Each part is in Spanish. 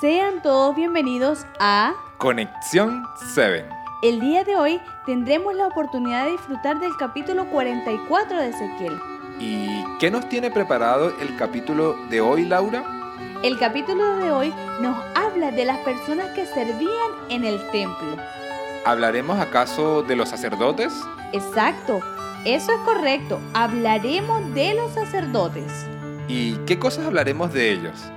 Sean todos bienvenidos a Conexión 7. El día de hoy tendremos la oportunidad de disfrutar del capítulo 44 de Ezequiel. ¿Y qué nos tiene preparado el capítulo de hoy, Laura? El capítulo de hoy nos habla de las personas que servían en el templo. ¿Hablaremos acaso de los sacerdotes? Exacto, eso es correcto. Hablaremos de los sacerdotes. ¿Y qué cosas hablaremos de ellos?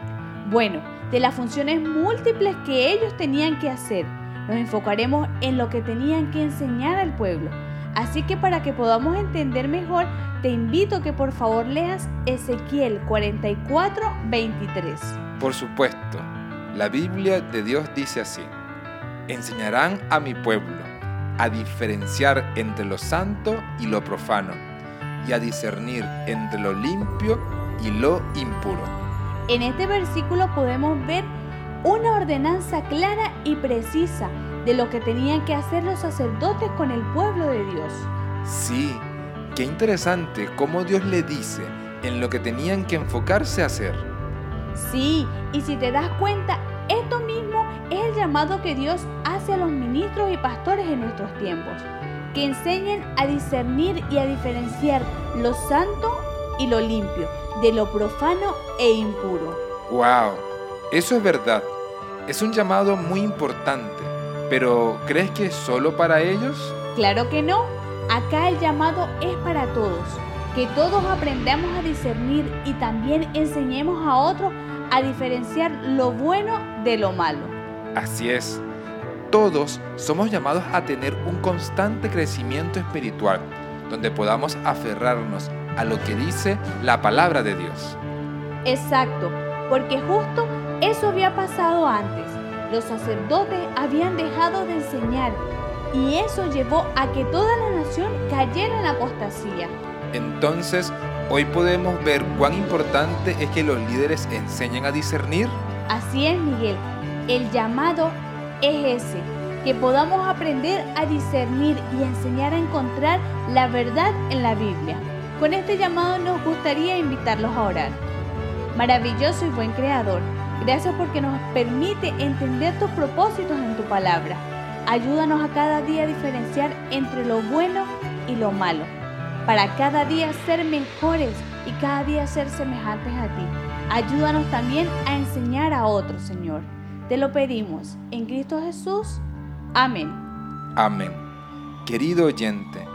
Bueno, de las funciones múltiples que ellos tenían que hacer. Nos enfocaremos en lo que tenían que enseñar al pueblo. Así que para que podamos entender mejor, te invito a que por favor leas Ezequiel 44, 23. Por supuesto, la Biblia de Dios dice así. Enseñarán a mi pueblo a diferenciar entre lo santo y lo profano, y a discernir entre lo limpio y lo impuro. En este versículo podemos ver una ordenanza clara y precisa de lo que tenían que hacer los sacerdotes con el pueblo de Dios. Sí, qué interesante cómo Dios le dice en lo que tenían que enfocarse a hacer. Sí, y si te das cuenta, esto mismo es el llamado que Dios hace a los ministros y pastores en nuestros tiempos, que enseñen a discernir y a diferenciar lo santo y lo limpio, de lo profano e impuro. ¡Wow! Eso es verdad. Es un llamado muy importante, pero ¿crees que es solo para ellos? Claro que no. Acá el llamado es para todos. Que todos aprendamos a discernir y también enseñemos a otros a diferenciar lo bueno de lo malo. Así es. Todos somos llamados a tener un constante crecimiento espiritual, donde podamos aferrarnos a lo que dice la palabra de Dios. Exacto, porque justo eso había pasado antes. Los sacerdotes habían dejado de enseñar y eso llevó a que toda la nación cayera en la apostasía. Entonces, hoy podemos ver cuán importante es que los líderes enseñen a discernir. Así es, Miguel. El llamado es ese, que podamos aprender a discernir y enseñar a encontrar la verdad en la Biblia. Con este llamado nos gustaría invitarlos a orar. Maravilloso y buen Creador, gracias porque nos permite entender tus propósitos en tu palabra. Ayúdanos a cada día a diferenciar entre lo bueno y lo malo, para cada día ser mejores y cada día ser semejantes a ti. Ayúdanos también a enseñar a otros, Señor. Te lo pedimos en Cristo Jesús. Amén. Amén. Querido oyente,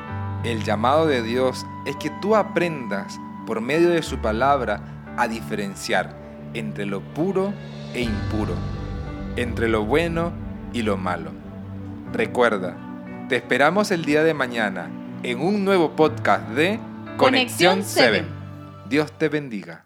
el llamado de Dios es que tú aprendas por medio de su palabra a diferenciar entre lo puro e impuro, entre lo bueno y lo malo. Recuerda, te esperamos el día de mañana en un nuevo podcast de Conexión 7. Dios te bendiga.